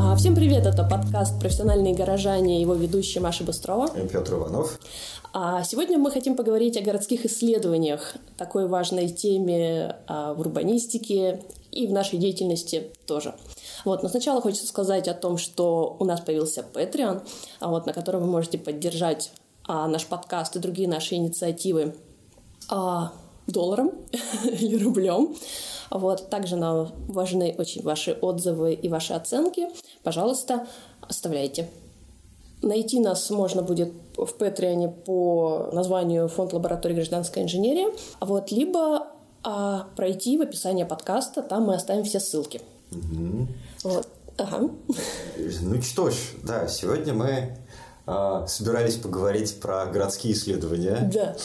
А, всем привет, это подкаст «Профессиональные горожане», его ведущий Маша Быстрова. И Петр Иванов. А сегодня мы хотим поговорить о городских исследованиях, такой важной теме а, в урбанистике и в нашей деятельности тоже. Вот, но сначала хочется сказать о том, что у нас появился Patreon, вот, на котором вы можете поддержать наш подкаст и другие наши инициативы долларом или рублем. Вот. Также нам важны очень ваши отзывы и ваши оценки. Пожалуйста, оставляйте. Найти нас можно будет в Патреоне по названию Фонд лаборатории гражданской инженерии, вот, либо а, пройти в описание подкаста, там мы оставим все ссылки. Угу. Вот. Ага. Ну что ж, да, сегодня мы а, собирались поговорить про городские исследования. Да.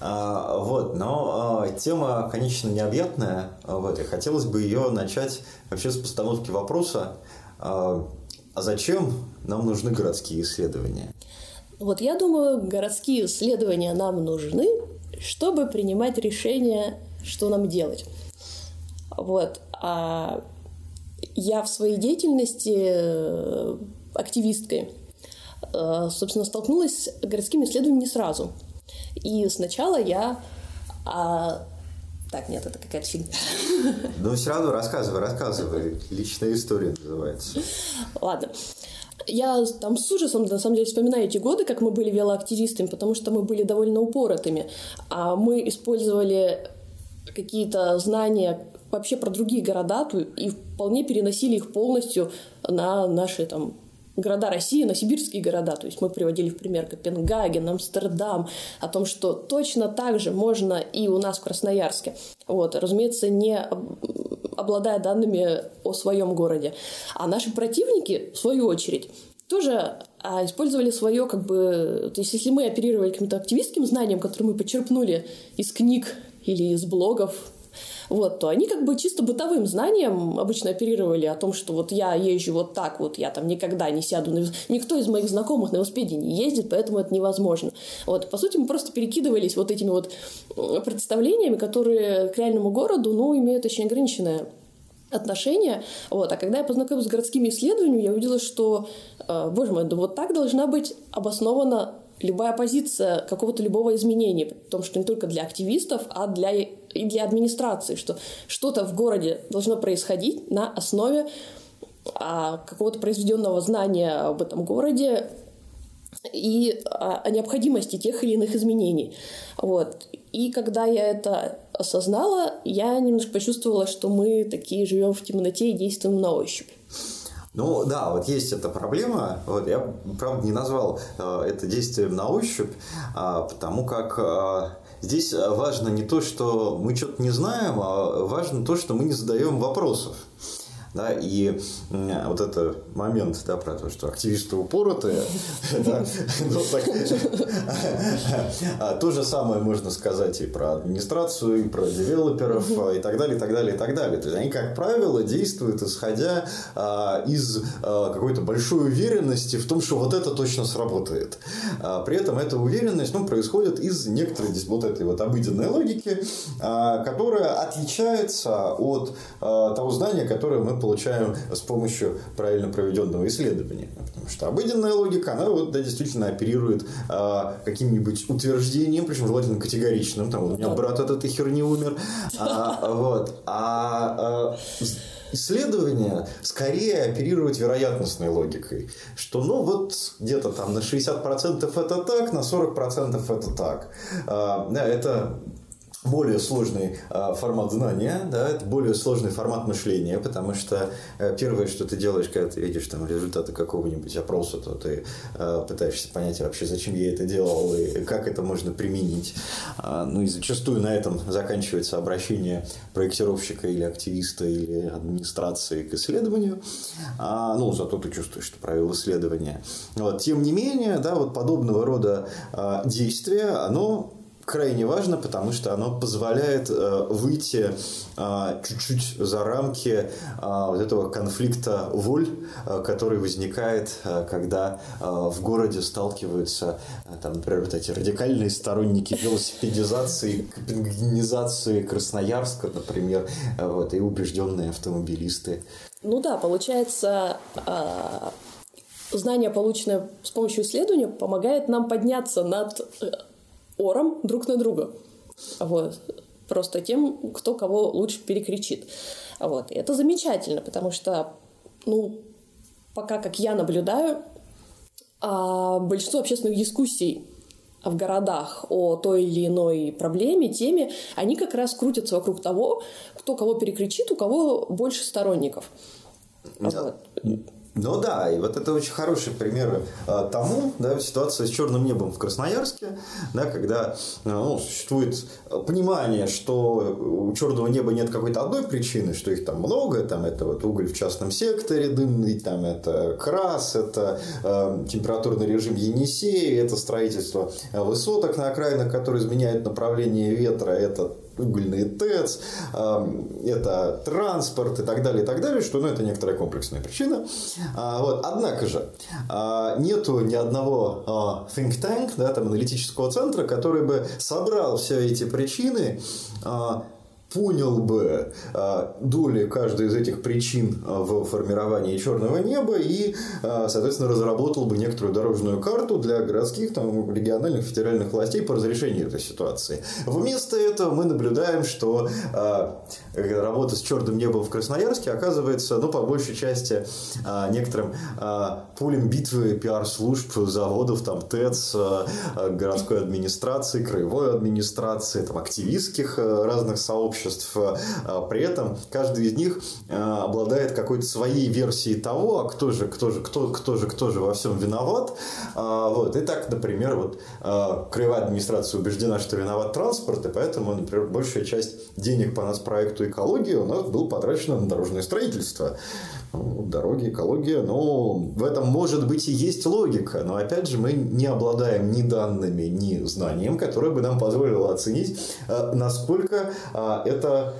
А, вот, но а, тема, конечно, необъятная. Вот, и хотелось бы ее начать вообще с постановки вопроса. А, а зачем нам нужны городские исследования? Вот я думаю, городские исследования нам нужны, чтобы принимать решения, что нам делать. Вот. А я в своей деятельности э, активисткой, собственно, столкнулась с городскими исследованиями не сразу. И сначала я а, так, нет, это какая-то фигня. Ну, все равно рассказывай, рассказывай. Личная история называется. Ладно. Я там с ужасом, на самом деле, вспоминаю эти годы, как мы были велоактивистами, потому что мы были довольно упоротыми. А мы использовали какие-то знания вообще про другие города и вполне переносили их полностью на наши там города России на сибирские города. То есть мы приводили в пример Копенгаген, Амстердам, о том, что точно так же можно и у нас в Красноярске. Вот, разумеется, не обладая данными о своем городе. А наши противники, в свою очередь, тоже а, использовали свое, как бы, то есть если мы оперировали каким-то активистским знанием, которое мы почерпнули из книг или из блогов, вот, то они как бы чисто бытовым знанием обычно оперировали о том, что вот я езжу вот так вот, я там никогда не сяду на Никто из моих знакомых на велосипеде не ездит, поэтому это невозможно. Вот, по сути, мы просто перекидывались вот этими вот представлениями, которые к реальному городу, ну, имеют очень ограниченное отношения. Вот. А когда я познакомилась с городскими исследованиями, я увидела, что, э, боже мой, да вот так должна быть обоснована любая позиция какого-то любого изменения, том, что не только для активистов, а для и для администрации, что что-то в городе должно происходить на основе а, какого-то произведенного знания об этом городе и о, о необходимости тех или иных изменений. Вот. И когда я это осознала, я немножко почувствовала, что мы такие живем в темноте и действуем на ощупь. Ну да, вот есть эта проблема. Вот я, правда, не назвал э, это действием на ощупь, э, потому как э, здесь важно не то, что мы что-то не знаем, а важно то, что мы не задаем вопросов. Да, и вот этот момент да, про то, что активисты упоротые, ну, а, то же самое можно сказать и про администрацию, и про девелоперов, и так далее, и так далее, и так далее. То есть они, как правило, действуют исходя а, из а, какой-то большой уверенности в том, что вот это точно сработает. При этом эта уверенность ну, происходит из некоторой вот этой вот обыденной логики, которая отличается от того знания, которое мы получаем с помощью правильно проведенного исследования. Потому что обыденная логика, она вот, да, действительно оперирует а, каким-нибудь утверждением, причем желательно категоричным. Там, у меня брат от этой херни умер. А, вот. А, а исследования скорее оперируют вероятностной логикой, что ну вот где-то там на 60% это так, на 40% это так. А, да, это более сложный э, формат знания, да, это более сложный формат мышления, потому что э, первое, что ты делаешь, когда ты видишь там результаты какого-нибудь опроса, то ты э, пытаешься понять вообще, зачем я это делал и как это можно применить. Э, ну и зачастую на этом заканчивается обращение проектировщика или активиста или администрации к исследованию. А, ну, зато ты чувствуешь, что провел исследование. Вот. Тем не менее, да, вот подобного рода действия, оно крайне важно, потому что оно позволяет э, выйти э, чуть-чуть за рамки э, вот этого конфликта воль, э, который возникает, э, когда э, в городе сталкиваются, э, там, например, вот эти радикальные сторонники велосипедизации, копенгенизации Красноярска, например, э, вот, и убежденные автомобилисты. Ну да, получается, а, знание, полученное с помощью исследования, помогает нам подняться над э, ором друг на друга. Вот. Просто тем, кто кого лучше перекричит. Вот. И это замечательно, потому что, ну, пока как я наблюдаю, а большинство общественных дискуссий в городах о той или иной проблеме, теме, они как раз крутятся вокруг того, кто кого перекричит, у кого больше сторонников. Да. Вот. Ну да, и вот это очень хороший пример а, тому, да, ситуация с черным небом в Красноярске, да, когда ну, существует понимание, что у черного неба нет какой-то одной причины, что их там много, там это вот уголь в частном секторе дымный, там это крас, это э, температурный режим Енисея, это строительство высоток на окраинах, которые изменяют направление ветра, это угольный ТЭЦ, это транспорт и так далее, и так далее, что ну, это некоторая комплексная причина. А, вот. Однако же, а, нету ни одного а, think tank, да, там, аналитического центра, который бы собрал все эти причины понял бы а, доли каждой из этих причин а, в формировании черного неба и, а, соответственно, разработал бы некоторую дорожную карту для городских, там, региональных, федеральных властей по разрешению этой ситуации. Вместо этого мы наблюдаем, что работа с черным небом в Красноярске оказывается, ну, по большей части, некоторым полем битвы пиар-служб, заводов, там, ТЭЦ, городской администрации, краевой администрации, там, активистских разных сообществ, обществ. А, при этом каждый из них а, обладает какой-то своей версией того, а кто же, кто же, кто, кто же, кто же во всем виноват. А, вот. И так, например, вот краевая администрация убеждена, что виноват транспорт, и поэтому, например, большая часть денег по нас проекту экологии у нас был потрачено на дорожное строительство. Дороги, экология, ну, в этом может быть и есть логика, но опять же мы не обладаем ни данными, ни знанием, которое бы нам позволило оценить, насколько это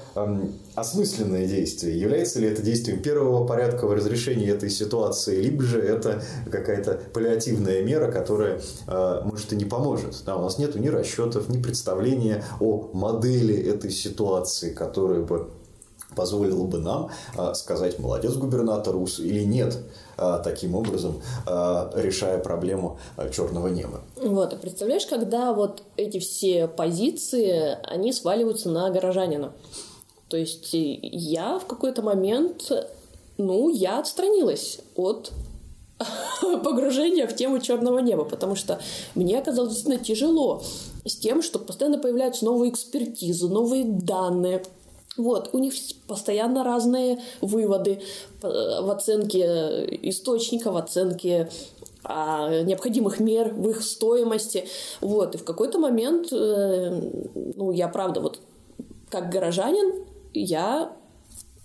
осмысленное действие. Является ли это действием первого порядка в разрешении этой ситуации, либо же это какая-то паллиативная мера, которая, э, может, и не поможет. Да, у нас нет ни расчетов, ни представления о модели этой ситуации, которая бы позволила бы нам э, сказать, молодец губернатор УС или нет, э, таким образом решая проблему черного неба. Вот, а представляешь, когда вот эти все позиции, они сваливаются на горожанина. То есть я в какой-то момент, ну, я отстранилась от погружения в тему черного неба, потому что мне оказалось действительно тяжело с тем, что постоянно появляются новые экспертизы, новые данные. Вот, у них постоянно разные выводы в оценке источника, в оценке а, необходимых мер в их стоимости. Вот, и в какой-то момент, э, ну, я правда, вот как горожанин, я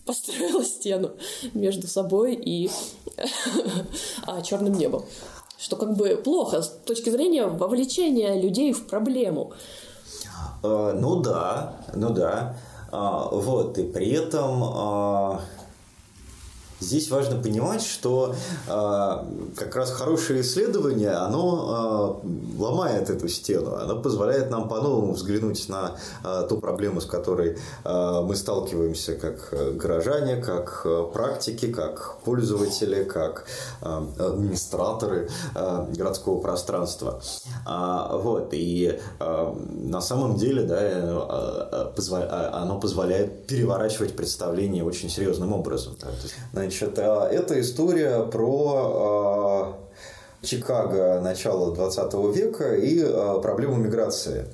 построила стену между собой и а, черным небом. Что как бы плохо с точки зрения вовлечения людей в проблему. А, ну да, ну да. А, вот, и при этом Здесь важно понимать, что э, как раз хорошее исследование, оно э, ломает эту стену, оно позволяет нам по-новому взглянуть на э, ту проблему, с которой э, мы сталкиваемся как горожане, как практики, как пользователи, как э, администраторы э, городского пространства. А, вот, и э, на самом деле да, э, э, оно позволяет переворачивать представление очень серьезным образом. Да. Значит, а, это история про а, Чикаго начала 20 века и а, проблему миграции.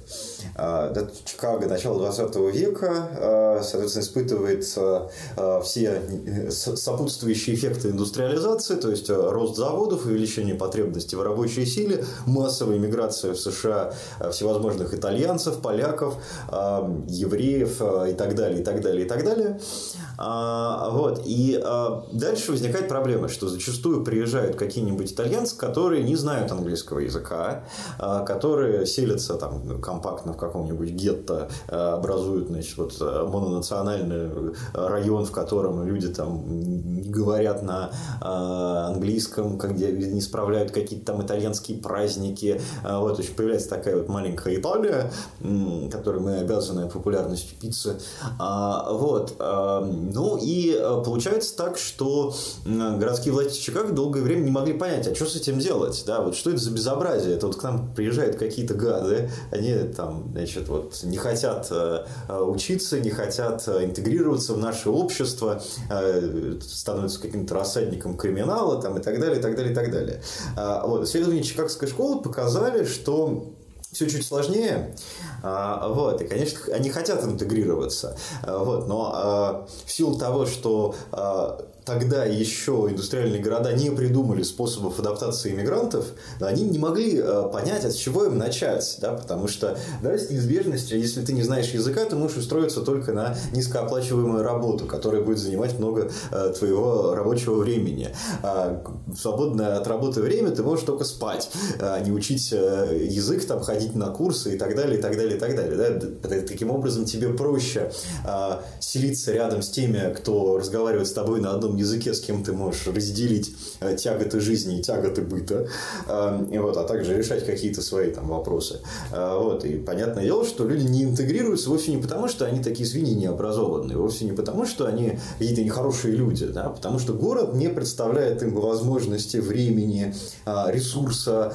А, Чикаго начала 20 века, а, соответственно, испытывает а, все сопутствующие эффекты индустриализации, то есть рост заводов, увеличение потребностей в рабочей силе, массовая миграция в США всевозможных итальянцев, поляков, евреев и так далее, и так далее, и так далее. Вот. И дальше возникает проблема, что зачастую приезжают какие-нибудь итальянцы, которые не знают английского языка, которые селятся там компактно в каком-нибудь гетто образуют, значит, вот мононациональный район, в котором люди там не говорят на английском, где не справляют какие-то там итальянские праздники. Вот, есть появляется такая вот маленькая Италия, которой мы обязаны популярностью пиццы. Вот. Ну и получается так, что городские власти Чикаго долгое время не могли понять, а что с этим делать, да, вот что это за безобразие, это вот к нам приезжают какие-то гады, они там, значит, вот не хотят э, учиться, не хотят э, интегрироваться в наше общество, э, становятся каким-то рассадником криминала там и так далее, и так далее, и так далее. А, вот, исследования Чикагской школы показали, что все чуть сложнее. А, вот, и, конечно, они хотят интегрироваться. А, вот, но в силу того, что тогда еще индустриальные города не придумали способов адаптации иммигрантов, они не могли э, понять, от чего им начать, да, потому что, да, с неизбежностью, если ты не знаешь языка, ты можешь устроиться только на низкооплачиваемую работу, которая будет занимать много э, твоего рабочего времени. А свободное от работы время ты можешь только спать, а не учить э, язык, там, ходить на курсы и так далее, и так далее, и так далее. Да? Таким образом, тебе проще а, селиться рядом с теми, кто разговаривает с тобой на одном языке, с кем ты можешь разделить э, тяготы жизни и тяготы быта, э, и вот, а также решать какие-то свои там вопросы. Э, вот, и понятное дело, что люди не интегрируются вовсе не потому, что они такие свиньи необразованные, вовсе не потому, что они какие-то нехорошие люди, да, а потому что город не представляет им возможности, времени, ресурса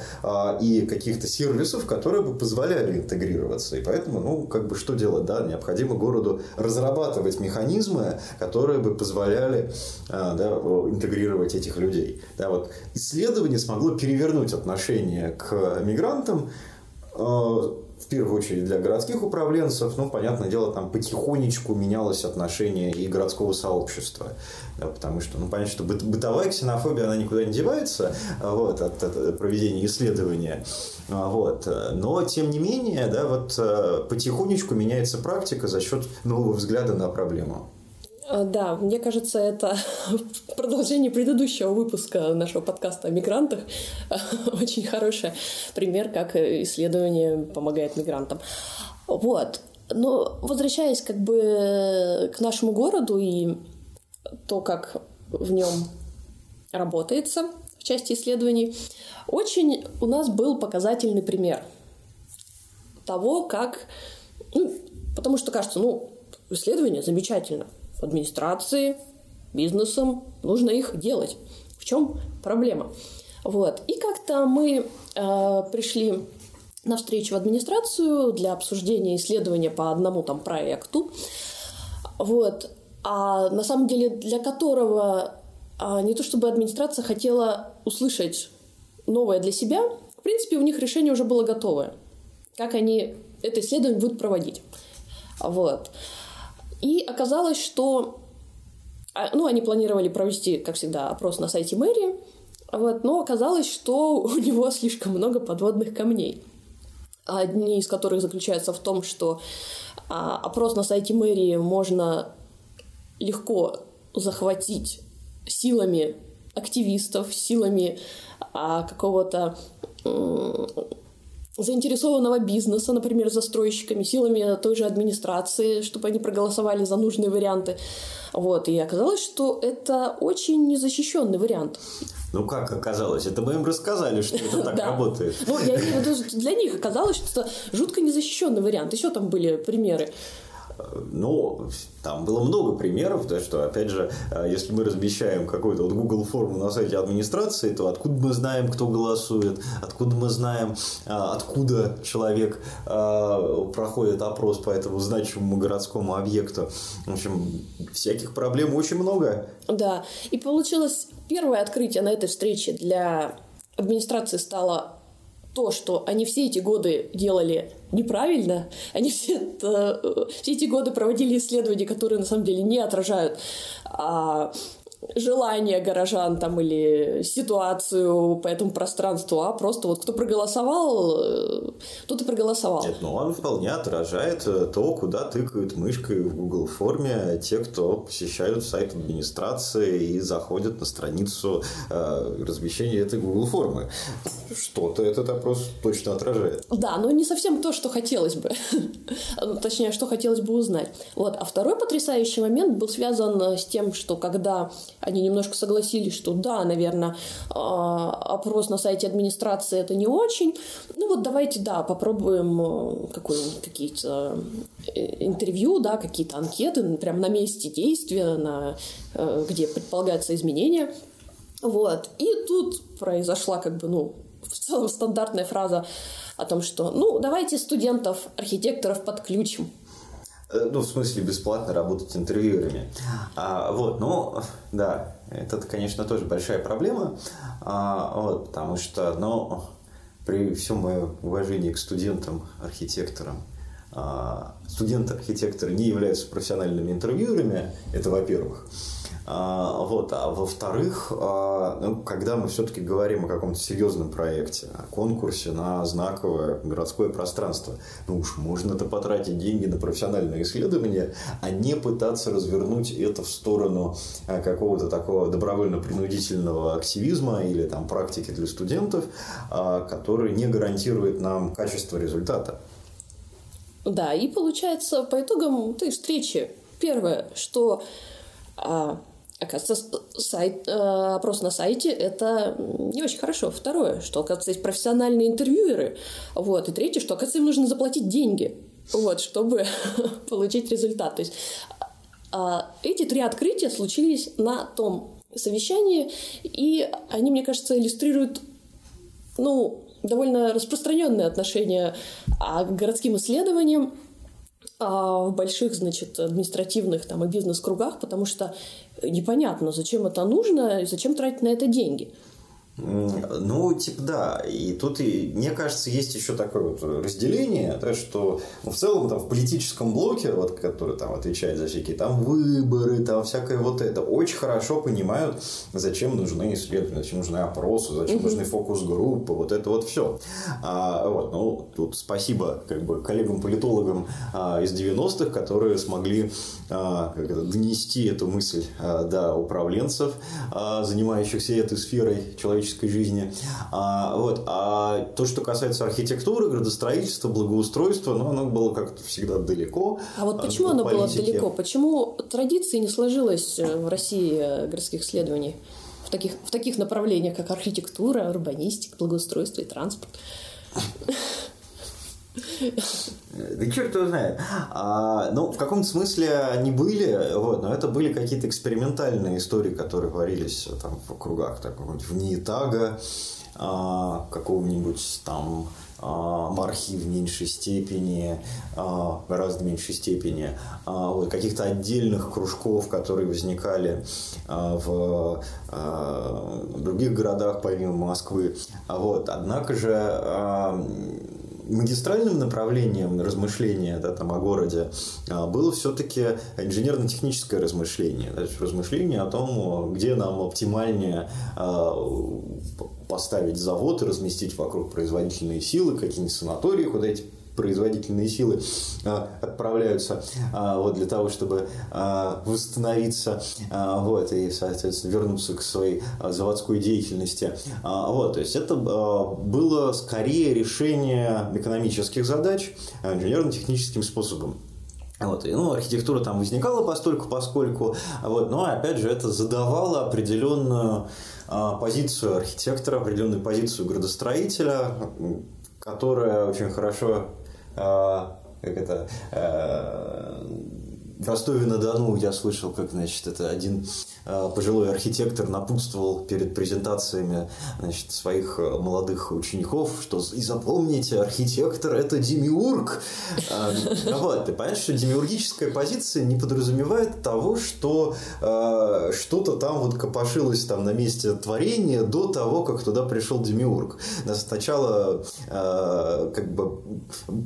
и каких-то сервисов, которые бы позволяли интегрироваться. И поэтому, ну, как бы что делать, да, необходимо городу разрабатывать механизмы, которые бы позволяли а, да, интегрировать этих людей. Да, вот исследование смогло перевернуть отношение к мигрантам а, в первую очередь для городских управленцев, ну, понятное дело, там потихонечку менялось отношение и городского сообщества, да, потому что, ну, понятно, что бытовая ксенофобия, она никуда не девается а, вот, от, от проведения исследования, вот, но, тем не менее, да, вот потихонечку меняется практика за счет нового взгляда на проблему. А, да, мне кажется, это продолжение предыдущего выпуска нашего подкаста о мигрантах. Очень хороший пример, как исследование помогает мигрантам. Вот. Но возвращаясь как бы к нашему городу и то, как в нем работается в части исследований, очень у нас был показательный пример того, как... Ну, потому что кажется, ну, исследование замечательно – администрации, бизнесом, нужно их делать. В чем проблема? Вот. И как-то мы э, пришли на встречу в администрацию для обсуждения исследования по одному там проекту. Вот. А на самом деле для которого а, не то чтобы администрация хотела услышать новое для себя, в принципе, у них решение уже было готовое, как они это исследование будут проводить. Вот. И оказалось, что а, ну, они планировали провести, как всегда, опрос на сайте мэрии, вот, но оказалось, что у него слишком много подводных камней. Одни из которых заключаются в том, что а, опрос на сайте мэрии можно легко захватить силами активистов, силами а, какого-то заинтересованного бизнеса, например, застройщиками, силами той же администрации, чтобы они проголосовали за нужные варианты. Вот. И оказалось, что это очень незащищенный вариант. Ну, как оказалось? Это мы им рассказали, что это так работает. Ну, я имею в виду, для них оказалось, что это жутко незащищенный вариант. Еще там были примеры. Ну, там было много примеров, да, что, опять же, э, если мы размещаем какую-то вот Google форму на сайте администрации, то откуда мы знаем, кто голосует, откуда мы знаем, э, откуда человек э, проходит опрос по этому значимому городскому объекту. В общем, всяких проблем очень много. Да, и получилось первое открытие на этой встрече для администрации стало то, что они все эти годы делали неправильно, они все, это, все эти годы проводили исследования, которые на самом деле не отражают а, желание горожан там или ситуацию по этому пространству, а просто вот кто проголосовал, э, тот и проголосовал. Нет, ну он вполне отражает э, то, куда тыкают мышкой в Google форме те, кто посещают сайт администрации и заходят на страницу э, размещения этой Google формы. Что-то этот опрос точно отражает. Да, но не совсем то, что хотелось бы. Точнее, что хотелось бы узнать. Вот. А второй потрясающий момент был связан с тем, что когда они немножко согласились, что да, наверное, а, опрос на сайте администрации это не очень. Ну вот давайте, да, попробуем э, какие-то э, интервью, да, какие-то анкеты, прям на месте действия, на, э, где предполагаются изменения. Вот. И тут произошла как бы, ну, в целом стандартная фраза о том, что, ну, давайте студентов, архитекторов подключим. Э, ну, в смысле, бесплатно работать интервьюерами. А, вот, ну, да, это, конечно, тоже большая проблема, а, вот, потому что, ну, при всем моем уважении к студентам, архитекторам, студенты-архитекторы не являются профессиональными интервьюерами, это во-первых. А, вот. А во-вторых, а, ну, когда мы все-таки говорим о каком-то серьезном проекте, о конкурсе на знаковое городское пространство, ну уж можно-то потратить деньги на профессиональное исследование, а не пытаться развернуть это в сторону а, какого-то такого добровольно-принудительного активизма или там практики для студентов, который не гарантирует нам качество результата. Да, и получается по итогам той встречи, первое, что Оказывается, сайт, э, опрос на сайте – это не очень хорошо. Второе, что, оказывается, есть профессиональные интервьюеры. Вот. И третье, что, оказывается, им нужно заплатить деньги, вот, чтобы получить результат. То есть а, эти три открытия случились на том совещании, и они, мне кажется, иллюстрируют ну, довольно распространенное отношение к городским исследованиям, а, в больших, значит, административных там и бизнес-кругах, потому что непонятно, зачем это нужно и зачем тратить на это деньги. Ну, типа, да. И тут, и, мне кажется, есть еще такое вот разделение, да, что ну, в целом там в политическом блоке, вот, который там отвечает за всякие там выборы, там всякое вот это, очень хорошо понимают, зачем нужны исследования, зачем нужны опросы, зачем угу. нужны фокус-группы, вот это вот все. А, вот, ну, тут спасибо как бы коллегам-политологам а, из 90-х, которые смогли а, как это, донести эту мысль а, до управленцев, а, занимающихся этой сферой человечества человеческой жизни. А, вот. а то, что касается архитектуры, градостроительства, благоустройства, ну, оно было как-то всегда далеко. А вот почему оно было далеко? Почему традиции не сложилось э, в России э, городских исследований? В таких, в таких направлениях, как архитектура, урбанистика, благоустройство и транспорт. Да черт его знает. А, ну, в каком-то смысле они были, вот, но это были какие-то экспериментальные истории, которые варились там в кругах, так, в Ниитага, а, какого-нибудь там а, мархи в меньшей степени, а, гораздо меньшей степени, а, вот, каких-то отдельных кружков, которые возникали в других городах помимо Москвы. Вот. Однако же магистральным направлением размышления да, там, о городе а, было все-таки инженерно-техническое размышление. Да, размышление о том, где нам оптимальнее а, поставить завод и разместить вокруг производительные силы, какие-нибудь санатории, куда эти производительные силы а, отправляются а, вот, для того, чтобы а, восстановиться вот, и, соответственно, вернуться к своей заводской деятельности. Вот, то есть это было скорее решение экономических задач инженерно-техническим способом. Вот, и, ну, архитектура там возникала постольку, поскольку, вот, но опять же это задавало определенную позицию архитектора, определенную позицию градостроителя, которая очень хорошо а, как это, а, в Ростове-на-Дону я слышал, как, значит, это один а, пожилой архитектор напутствовал перед презентациями значит, своих молодых учеников, что и запомните, архитектор – это демиург. Ну вот, ты понимаешь, что демиургическая позиция не подразумевает того, что что-то там вот копошилось там на месте творения до того, как туда пришел демиург. Сначала как бы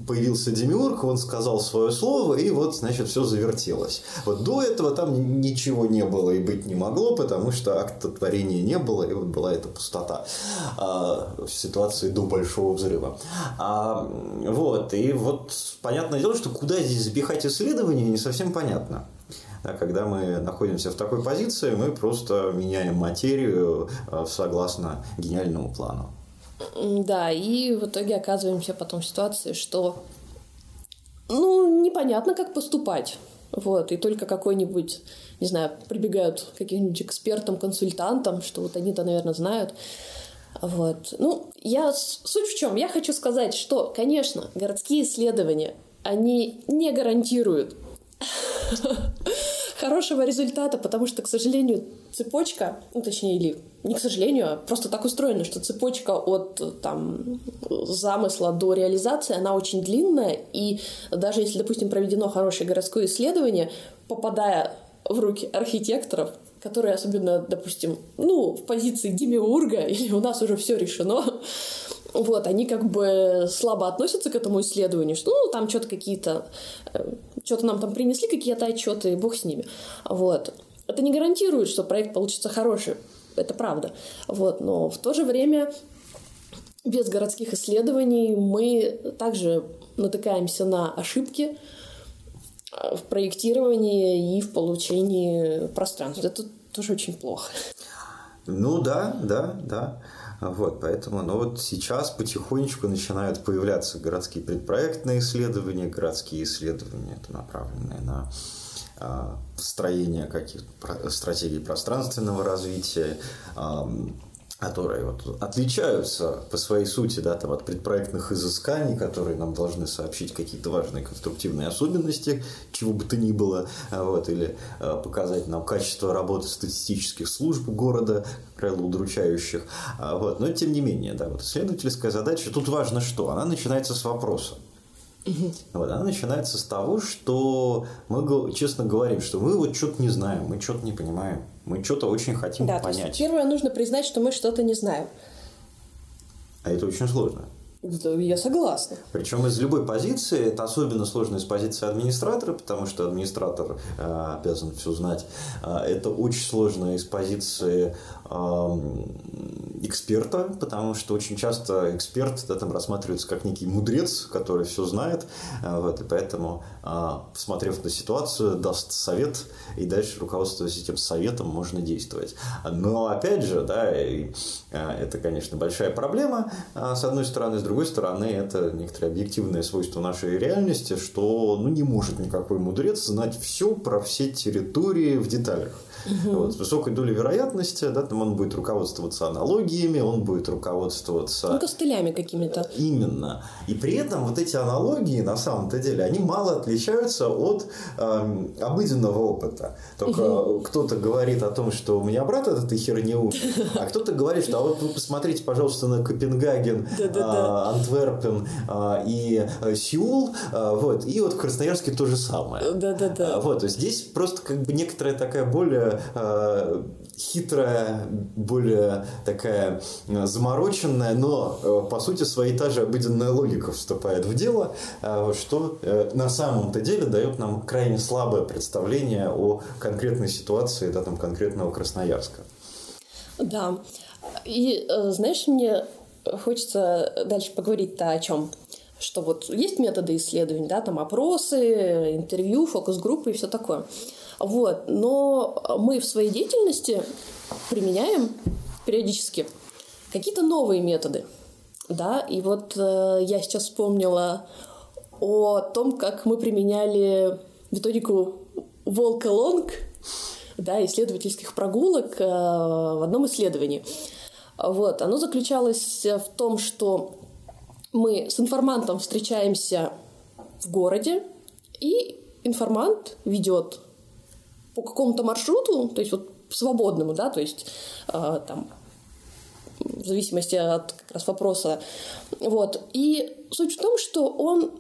появился демиург, он сказал свое слово, и вот, значит, все завертелось вертелось. Вот до этого там ничего не было и быть не могло, потому что акта творения не было, и вот была эта пустота а, в ситуации до большого взрыва. А, вот, и вот понятное дело, что куда здесь запихать исследования, не совсем понятно. Когда мы находимся в такой позиции, мы просто меняем материю а, согласно гениальному плану. Да, и в итоге оказываемся потом в ситуации, что ну, непонятно, как поступать. Вот, и только какой-нибудь, не знаю, прибегают к каким-нибудь экспертам, консультантам, что вот они-то, наверное, знают. Вот. Ну, я... Суть в чем? Я хочу сказать, что, конечно, городские исследования, они не гарантируют хорошего результата, потому что, к сожалению, цепочка, ну, точнее, или не к сожалению, а просто так устроена, что цепочка от там, замысла до реализации, она очень длинная, и даже если, допустим, проведено хорошее городское исследование, попадая в руки архитекторов, которые особенно, допустим, ну, в позиции демиурга, или у нас уже все решено, вот, они как бы слабо относятся к этому исследованию, что ну, там что-то какие-то, э, что-то нам там принесли, какие-то отчеты, бог с ними. Вот. Это не гарантирует, что проект получится хороший, это правда. Вот, но в то же время без городских исследований мы также натыкаемся на ошибки э, в проектировании и в получении пространства. Это тоже очень плохо. Ну да, да, да. Вот, поэтому, ну вот сейчас потихонечку начинают появляться городские предпроектные исследования, городские исследования, это направленные на а, построение каких-то стратегий пространственного развития, которые вот отличаются по своей сути да, там, от предпроектных изысканий, которые нам должны сообщить какие-то важные конструктивные особенности, чего бы то ни было, а, вот, или э, показать нам качество работы статистических служб города, как правило, удручающих. А, вот. Но тем не менее, да, вот исследовательская задача, тут важно что? Она начинается с вопроса. Вот, она начинается с того, что мы честно говорим, что мы вот что-то не знаем, мы что-то не понимаем, мы что-то очень хотим да, понять. То есть, первое, нужно признать, что мы что-то не знаем. А это очень сложно. Я согласна. Причем из любой позиции, это особенно сложно из позиции администратора, потому что администратор э, обязан все знать. Э, это очень сложно из позиции эксперта, потому что очень часто эксперт да, там рассматривается как некий мудрец, который все знает, э, вот, и поэтому, э, посмотрев на ситуацию, даст совет, и дальше, руководствуясь этим советом, можно действовать. Но, опять же, да, э, это, конечно, большая проблема, э, с одной стороны, с другой стороны, это некоторое объективное свойство нашей реальности, что ну, не может никакой мудрец знать все про все территории в деталях. Угу. Вот, с высокой долей вероятности, да, там он будет руководствоваться аналогиями, он будет руководствоваться... Ну, костылями какими-то. Именно. И при этом вот эти аналогии, на самом-то деле, они мало отличаются от э, обыденного опыта. Только угу. кто-то говорит о том, что у меня брат от этой херни умер, а кто-то говорит, что а вот вы посмотрите, пожалуйста, на Копенгаген, а, Антверпен а, и э, Сеул, вот, и вот в Красноярске то же самое. Да-да-да. Вот, здесь просто как бы некоторая такая более э, хитрая, более такая э, замороченная, но э, по сути своей та же обыденная логика вступает в дело, э, что на самом-то деле дает нам крайне слабое представление о конкретной ситуации да, там, конкретного Красноярска. Да. И знаешь, мне хочется дальше поговорить-то о чем? Что вот есть методы исследований, да, там опросы, интервью, фокус-группы и все такое. Вот. Но мы в своей деятельности применяем периодически какие-то новые методы. Да, и вот э, я сейчас вспомнила о том, как мы применяли методику волка-лонг, да, исследовательских прогулок э, в одном исследовании. Вот, оно заключалось в том, что мы с информантом встречаемся в городе, и информант ведет по какому-то маршруту, то есть вот свободному, да, то есть э, там в зависимости от как раз вопроса. Вот. И суть в том, что он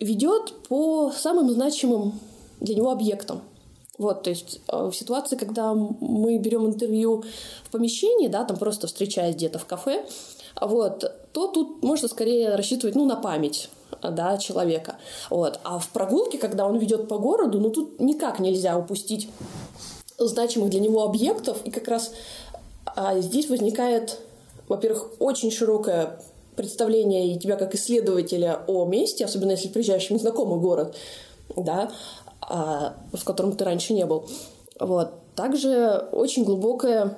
ведет по самым значимым для него объектам. Вот, то есть э, в ситуации, когда мы берем интервью в помещении, да, там просто встречаясь где-то в кафе, вот, то тут можно скорее рассчитывать ну, на память. Да, человека. Вот. А в прогулке, когда он ведет по городу, ну тут никак нельзя упустить значимых для него объектов. И как раз а, здесь возникает, во-первых, очень широкое представление и тебя как исследователя о месте, особенно если приезжаешь в незнакомый город, да, а, в котором ты раньше не был. Вот. Также очень глубокое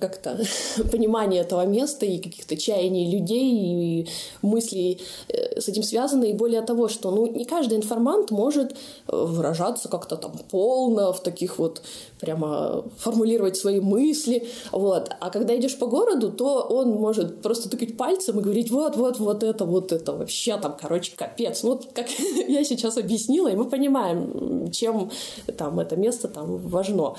как-то понимание этого места и каких-то чаяний людей и мыслей э, с этим связано. И более того, что ну, не каждый информант может э, выражаться как-то там полно в таких вот прямо формулировать свои мысли. Вот. А когда идешь по городу, то он может просто тыкать пальцем и говорить вот, вот, вот это, вот это вообще там, короче, капец. Ну, вот как я сейчас объяснила, и мы понимаем, чем там это место там важно.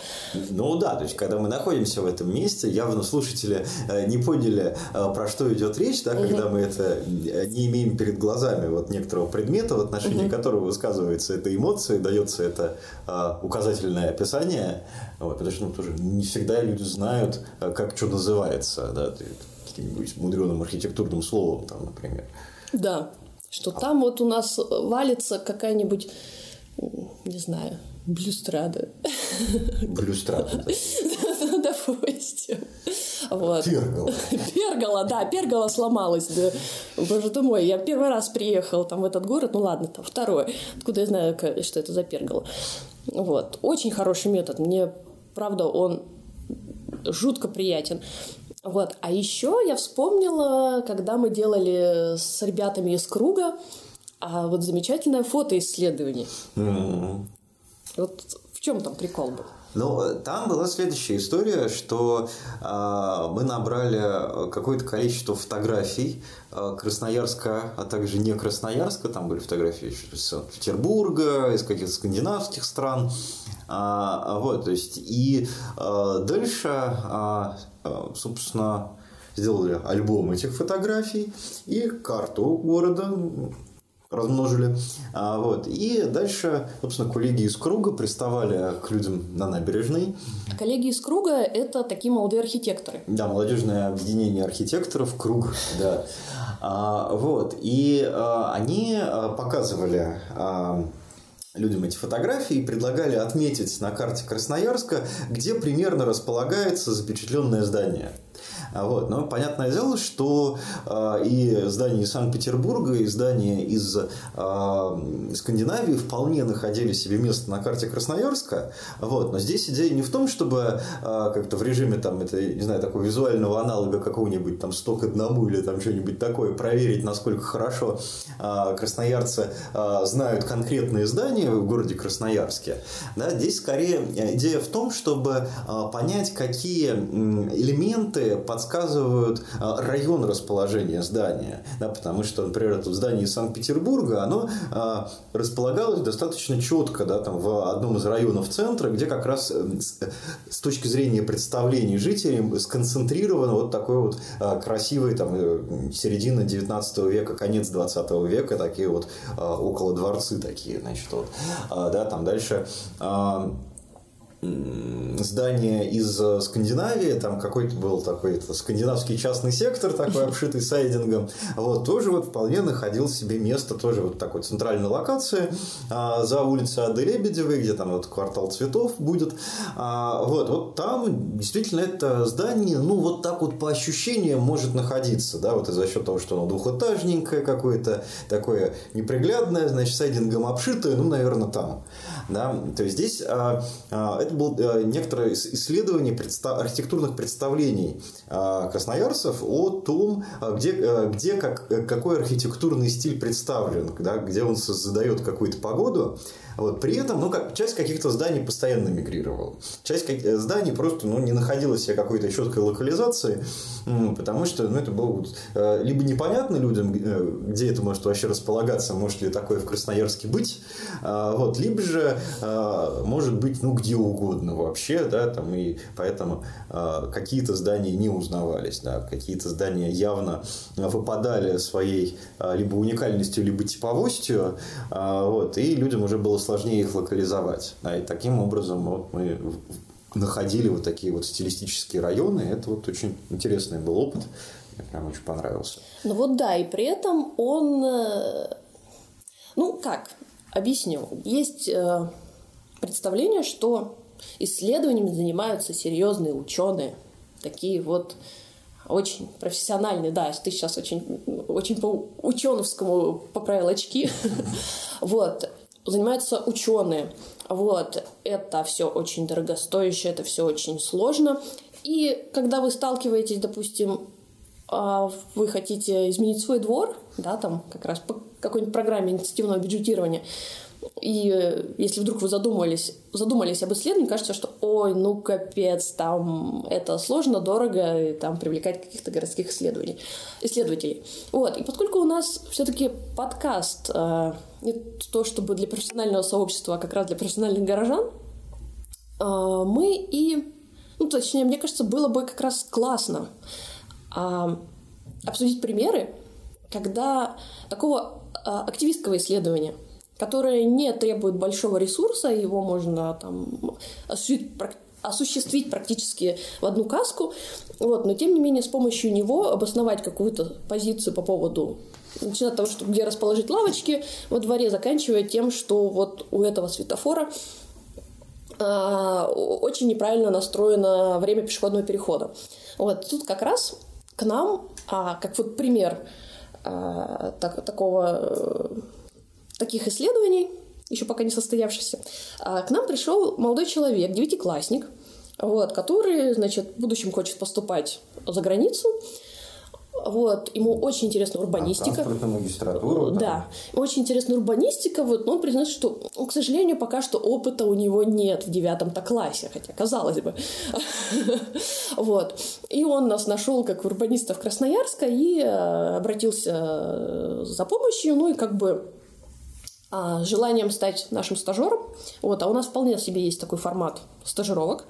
Ну да, то есть когда мы находимся в этом месте, явно слушатели э, не поняли, э, про что идет речь, да, когда мы это э, не имеем перед глазами вот некоторого предмета, в отношении которого высказывается эта эмоция, дается это указательное описание, вот, потому что ну, тоже не всегда люди знают, как что называется, да, каким-нибудь мудреным архитектурным словом, там, например. Да, что там вот у нас валится какая-нибудь, не знаю, блюстрада. Блюстрада, да. Допустим. Вот. Пергола. Пергола, да, пергола сломалась. Да. Боже ты мой, я первый раз приехал там в этот город, ну ладно, там второй. Откуда я знаю, что это за пергола? Вот. Очень хороший метод. Мне, правда, он жутко приятен. Вот. А еще я вспомнила, когда мы делали с ребятами из круга а вот замечательное фотоисследование. Mm-hmm. Вот в чем там прикол был? Ну, там была следующая история, что э, мы набрали какое-то количество фотографий э, Красноярска, а также не Красноярска, там были фотографии из Санкт-Петербурга, из каких-то скандинавских стран. А, вот, то есть, и э, дальше, э, собственно, сделали альбом этих фотографий и карту города размножили. А, вот. И дальше, собственно, коллеги из круга приставали к людям на набережной. Коллеги из круга – это такие молодые архитекторы. Да, молодежное объединение архитекторов «Круг». Да. А, вот. И а, они а, показывали а, людям эти фотографии и предлагали отметить на карте Красноярска, где примерно располагается запечатленное здание. А вот. Но понятное дело, что э, и здания из Санкт-Петербурга, и здания из э, Скандинавии вполне находили себе место на карте Красноярска. Вот. Но здесь идея не в том, чтобы э, как-то в режиме там, это, не знаю, такого визуального аналога какого-нибудь там 100 к одному или там что-нибудь такое, проверить, насколько хорошо красноярцы знают конкретные здания в городе Красноярске. Да, здесь скорее идея в том, чтобы э, понять, какие элементы под подсказывают а, район расположения здания. Да, потому что, например, это здание из Санкт-Петербурга, оно располагалось достаточно четко да, там, в одном из районов центра, где как раз э, с точки зрения представлений жителей сконцентрировано вот такой вот красивый там, э, середина 19 века, конец 20 века, такие вот около дворцы такие, значит, вот, да, там дальше здание из э, Скандинавии, там какой-то был такой скандинавский частный сектор, такой обшитый сайдингом, вот, тоже вот вполне находил себе место, тоже вот такой центральной локации а, за улицей Ады Лебедевой, где там вот квартал цветов будет, а, вот, вот там действительно это здание, ну, вот так вот по ощущениям может находиться, да, вот и за счет того, что оно двухэтажненькое какое-то, такое неприглядное, значит, сайдингом обшитое, ну, наверное, там, да, то есть здесь а, а, это было э, некоторое исследование архитектурных представлений а, красноярцев о том, а, где, э, где как, э, какой архитектурный стиль представлен, да, где он создает какую-то погоду. Вот. При этом, ну, как, часть каких-то зданий постоянно мигрировала. Часть как, зданий просто ну, не находила себе какой-то четкой локализации, потому что ну, это было вот, либо непонятно людям, где это может вообще располагаться, может ли такое в Красноярске быть, вот, либо же может быть ну, где угодно вообще, да, там и поэтому э, какие-то здания не узнавались, да, какие-то здания явно выпадали своей э, либо уникальностью, либо типовостью, э, вот, и людям уже было сложнее их локализовать, да, и таким образом вот мы находили вот такие вот стилистические районы, это вот очень интересный был опыт, мне прям очень понравился. Ну вот да, и при этом он, э, ну как, объясню. Есть э, представление, что исследованиями занимаются серьезные ученые, такие вот очень профессиональные, да, ты сейчас очень, очень по ученовскому поправил очки, вот, занимаются ученые, вот, это все очень дорогостоящее, это все очень сложно, и когда вы сталкиваетесь, допустим, а, вы хотите изменить свой двор, да, там как раз по какой-нибудь программе инициативного бюджетирования, и э, если вдруг вы задумались, задумались об исследовании, кажется, что ой, ну капец, там это сложно, дорого, и там привлекать каких-то городских исследований, исследователей. Вот. И поскольку у нас все-таки подкаст э, не то чтобы для профессионального сообщества, а как раз для профессиональных горожан, э, мы и, ну точнее, мне кажется, было бы как раз классно э, обсудить примеры, когда такого э, активистского исследования – которое не требует большого ресурса, его можно там осуществить практически в одну каску, вот, но тем не менее с помощью него обосновать какую-то позицию по поводу начиная от того, что где расположить лавочки во дворе, заканчивая тем, что вот у этого светофора э, очень неправильно настроено время пешеходного перехода. Вот тут как раз к нам, а, как вот пример а, так, такого э, таких исследований, еще пока не состоявшихся, а, к нам пришел молодой человек, девятиклассник, вот, который, значит, в будущем хочет поступать за границу. Вот, ему очень интересна урбанистика. А, магистратуру. Да. да. Очень интересна урбанистика, вот, но он признает, что, ну, к сожалению, пока что опыта у него нет в девятом-то классе, хотя, казалось бы. вот. И он нас нашел как урбанистов Красноярска и э, обратился за помощью, ну и как бы а, желанием стать нашим стажером. Вот, а у нас вполне себе есть такой формат стажировок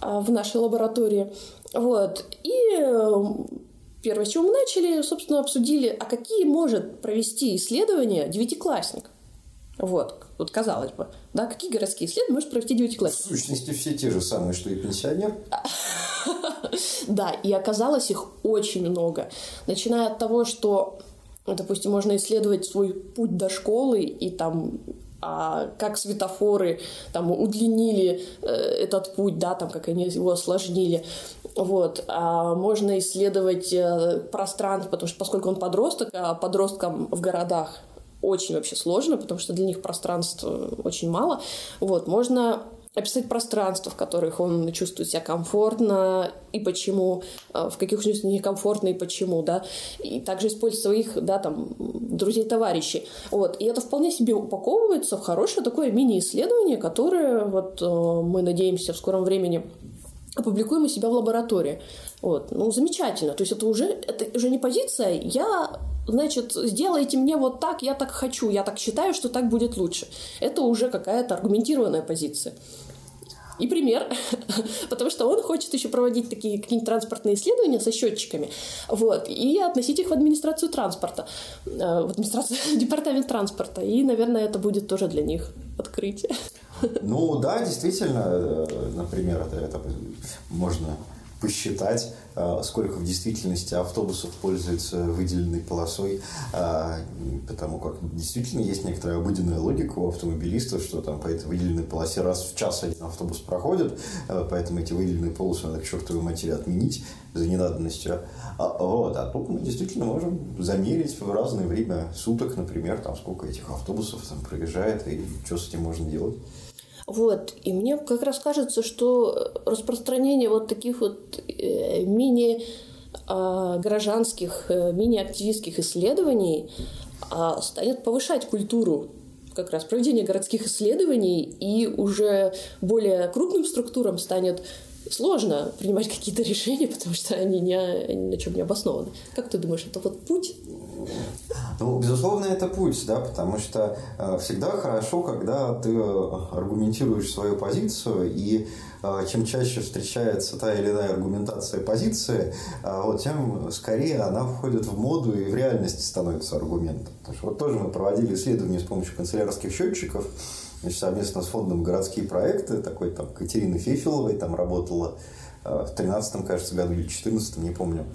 а, в нашей лаборатории. Вот. И э, первое, с чего мы начали, собственно, обсудили, а какие может провести исследования девятиклассник. Вот, вот казалось бы, да, какие городские исследования может провести девятиклассник? В сущности, все те же самые, что и пенсионер. Да, и оказалось их очень много. Начиная от того, что ну, допустим, можно исследовать свой путь до школы и там а как светофоры там удлинили э, этот путь, да, там как они его осложнили. Вот. А можно исследовать э, пространство, потому что поскольку он подросток, а подросткам в городах очень вообще сложно, потому что для них пространства очень мало. Вот. Можно описать пространство, в которых он чувствует себя комфортно и почему, э, в каких случаях некомфортно и почему, да, и также использовать своих, да, там, друзей, товарищей, вот, и это вполне себе упаковывается в хорошее такое мини-исследование, которое, вот, э, мы надеемся в скором времени опубликуем у себя в лаборатории. Вот. Ну, замечательно. То есть это уже, это уже не позиция «я значит, сделайте мне вот так, я так хочу, я так считаю, что так будет лучше. Это уже какая-то аргументированная позиция. И пример, потому что он хочет еще проводить такие какие-нибудь транспортные исследования со счетчиками, вот, и относить их в администрацию транспорта, э, в администрацию департамент транспорта, и, наверное, это будет тоже для них открытие. Ну да, действительно, э, например, это, это можно посчитать, а, сколько в действительности автобусов пользуются выделенной полосой, а, потому как действительно есть некоторая обыденная логика у автомобилистов, что там по этой выделенной полосе раз в час один автобус проходит, а, поэтому эти выделенные полосы надо к чертовой матери отменить за ненадобностью. Вот. А тут мы действительно можем замерить в разное время суток, например, там сколько этих автобусов там проезжает и что с этим можно делать. Вот. И мне как раз кажется, что распространение вот таких вот э, мини а, гражданских, э, мини-активистских исследований а, станет повышать культуру как раз проведения городских исследований и уже более крупным структурам станет сложно принимать какие-то решения, потому что они ни, ни на чем не обоснованы. Как ты думаешь, это вот путь? Ну, безусловно, это путь, да, потому что э, всегда хорошо, когда ты э, аргументируешь свою позицию, и э, чем чаще встречается та или иная аргументация позиции, э, вот, тем скорее она входит в моду и в реальности становится аргументом. Потому что вот тоже мы проводили исследования с помощью канцелярских счетчиков, значит, совместно с фондом «Городские проекты», такой там Катерина Фефиловой там работала в 13 кажется, году или 14 не помню.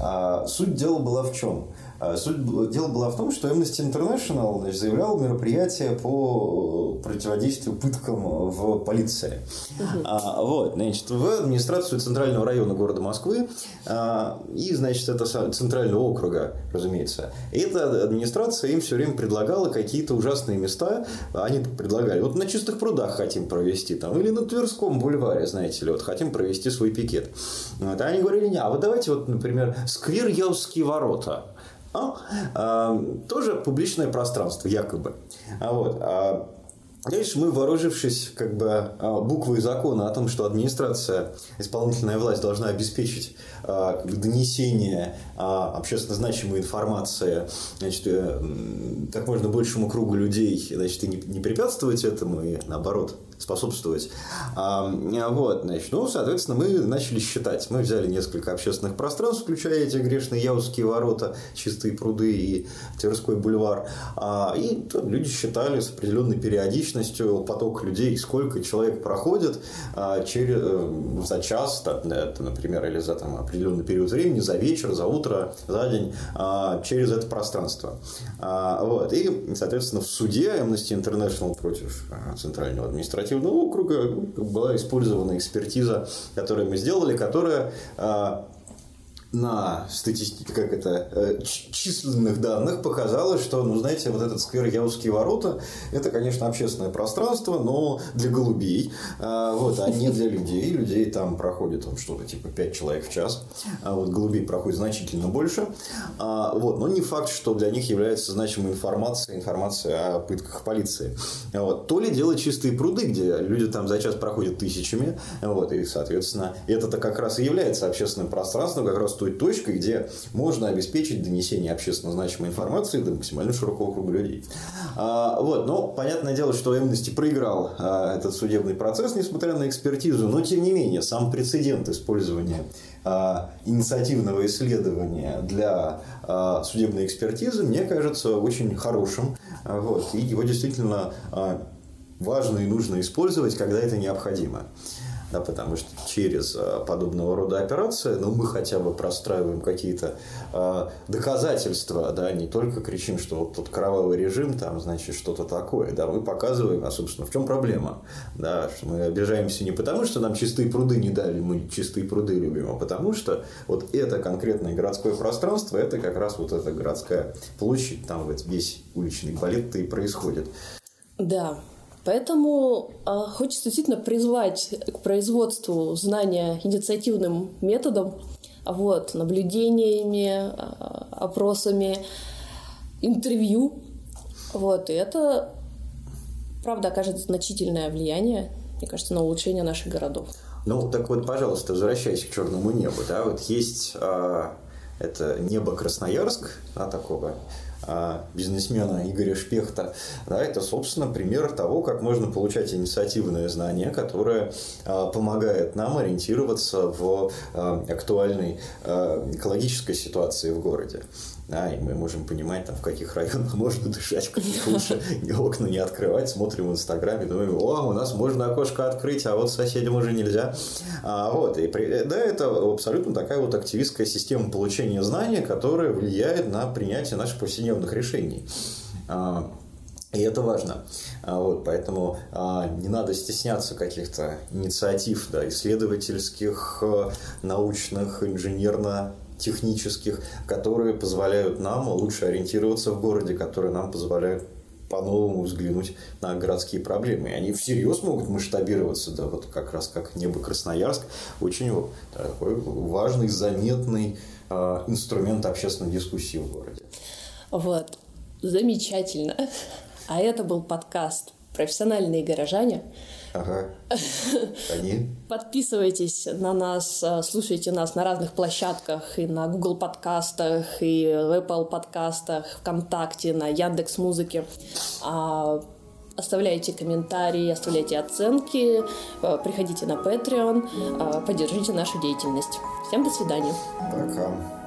А, суть дела была в чем? А, суть дела была в том, что Amnesty International значит, заявлял мероприятие по противодействию пыткам в полиции. Угу. А, вот, значит, в администрацию Центрального района города Москвы а, и, значит, это Центрального округа, разумеется. И эта администрация им все время предлагала какие-то ужасные места. Они предлагали, вот на чистых прудах хотим провести, там, или на Тверском бульваре, знаете ли, вот хотим провести свой пикет. Вот, а они говорили, не, а вот давайте вот, например, сквер Яузские ворота. А? А, тоже публичное пространство, якобы. А вот. А, Дальше мы, вооружившись как бы а, буквой закона о том, что администрация, исполнительная власть должна обеспечить а, как бы, донесение а, общественно значимой информации значит, э, как можно большему кругу людей значит, и не препятствовать этому, и наоборот способствовать. А, вот, значит, ну, соответственно, мы начали считать. Мы взяли несколько общественных пространств, включая эти грешные Яузские ворота, Чистые пруды и Тверской бульвар. А, и там люди считали с определенной периодичностью поток людей, сколько человек проходит а, через, э, за час, например, или за там, определенный период времени, за вечер, за утро, за день, через это пространство. Вот. И, соответственно, в суде Amnesty International против Центрального административного административного округа ну, была использована экспертиза, которую мы сделали, которая а, на статистике, как это, э, численных данных показалось, что, ну, знаете, вот этот сквер Яузские ворота, это, конечно, общественное пространство, но для голубей, а, вот, а не для людей. Людей там проходит там, что-то типа 5 человек в час, а вот голубей проходит значительно больше. А, вот, но не факт, что для них является значимой информация, информация о пытках полиции. Вот. То ли дело чистые пруды, где люди там за час проходят тысячами, вот, и, соответственно, это-то как раз и является общественным пространством, как раз той точкой, где можно обеспечить донесение общественно значимой информации до максимально широкого круга людей. А, вот, но понятное дело, что Amnesty проиграл а, этот судебный процесс, несмотря на экспертизу, но тем не менее сам прецедент использования а, инициативного исследования для а, судебной экспертизы мне кажется очень хорошим. А, вот, и его действительно а, важно и нужно использовать, когда это необходимо да, потому что через а, подобного рода операции, ну, мы хотя бы простраиваем какие-то э, доказательства, да, не только кричим, что вот тут кровавый режим, там, значит, что-то такое, да, мы показываем, а, собственно, в чем проблема, да, что мы обижаемся не потому, что нам чистые пруды не дали, мы чистые пруды любим, а потому что вот это конкретное городское пространство, это как раз вот эта городская площадь, там вот весь уличный балет-то и происходит. Да, Поэтому э, хочется действительно призвать к производству знания инициативным методом, вот, наблюдениями, э, опросами, интервью. Вот, и это, правда, окажет значительное влияние, мне кажется, на улучшение наших городов. Ну, так вот, пожалуйста, возвращаясь к черному небу, да, вот есть э, это небо Красноярск, да, такого а, бизнесмена Игоря Шпехта, да, это, собственно, пример того, как можно получать инициативное знание, которое а, помогает нам ориентироваться в а, актуальной экологической ситуации в городе. Да, и мы можем понимать, там, в каких районах можно дышать, в каких лучше окна не открывать. Смотрим в Инстаграме, думаем, о, у нас можно окошко открыть, а вот соседям уже нельзя. А, вот, и, да, это абсолютно такая вот активистская система получения знания, которая влияет на принятие наших повседневных решений. А, и это важно. А, вот, поэтому а, не надо стесняться каких-то инициатив да, исследовательских, научных, инженерно технических, которые позволяют нам лучше ориентироваться в городе, которые нам позволяют по-новому взглянуть на городские проблемы. И они всерьез могут масштабироваться, да, вот как раз как небо Красноярск, очень такой важный, заметный э, инструмент общественной дискуссии в городе. Вот, замечательно. А это был подкаст «Профессиональные горожане». Ага. Они. Подписывайтесь на нас, э, слушайте нас на разных площадках, и на Google подкастах, и в Apple подкастах, ВКонтакте, на Яндекс Музыке. А, оставляйте комментарии, оставляйте оценки, э, приходите на Patreon, э, поддержите нашу деятельность. Всем до свидания. Пока.